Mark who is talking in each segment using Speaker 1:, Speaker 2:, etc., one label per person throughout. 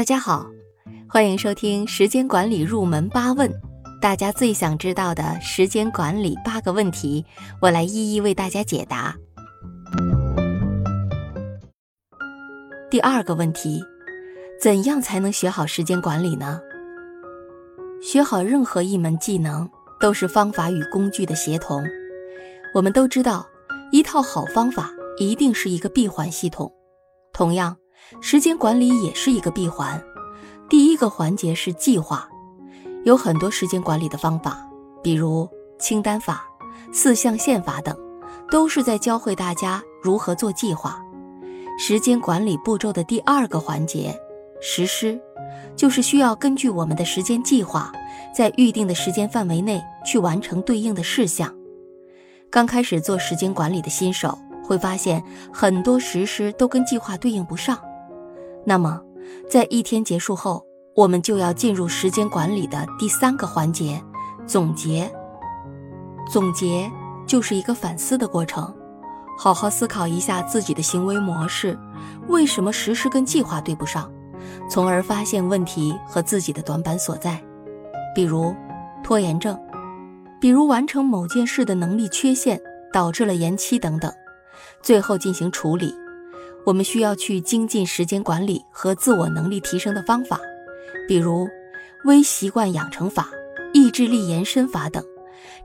Speaker 1: 大家好，欢迎收听时间管理入门八问，大家最想知道的时间管理八个问题，我来一一为大家解答。第二个问题，怎样才能学好时间管理呢？学好任何一门技能，都是方法与工具的协同。我们都知道，一套好方法一定是一个闭环系统，同样。时间管理也是一个闭环，第一个环节是计划，有很多时间管理的方法，比如清单法、四象限法等，都是在教会大家如何做计划。时间管理步骤的第二个环节，实施，就是需要根据我们的时间计划，在预定的时间范围内去完成对应的事项。刚开始做时间管理的新手会发现，很多实施都跟计划对应不上。那么，在一天结束后，我们就要进入时间管理的第三个环节——总结。总结就是一个反思的过程，好好思考一下自己的行为模式，为什么实施跟计划对不上，从而发现问题和自己的短板所在，比如拖延症，比如完成某件事的能力缺陷导致了延期等等，最后进行处理。我们需要去精进时间管理和自我能力提升的方法，比如微习惯养成法、意志力延伸法等，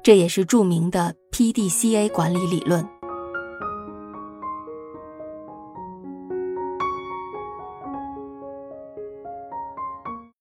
Speaker 1: 这也是著名的 PDCA 管理理论。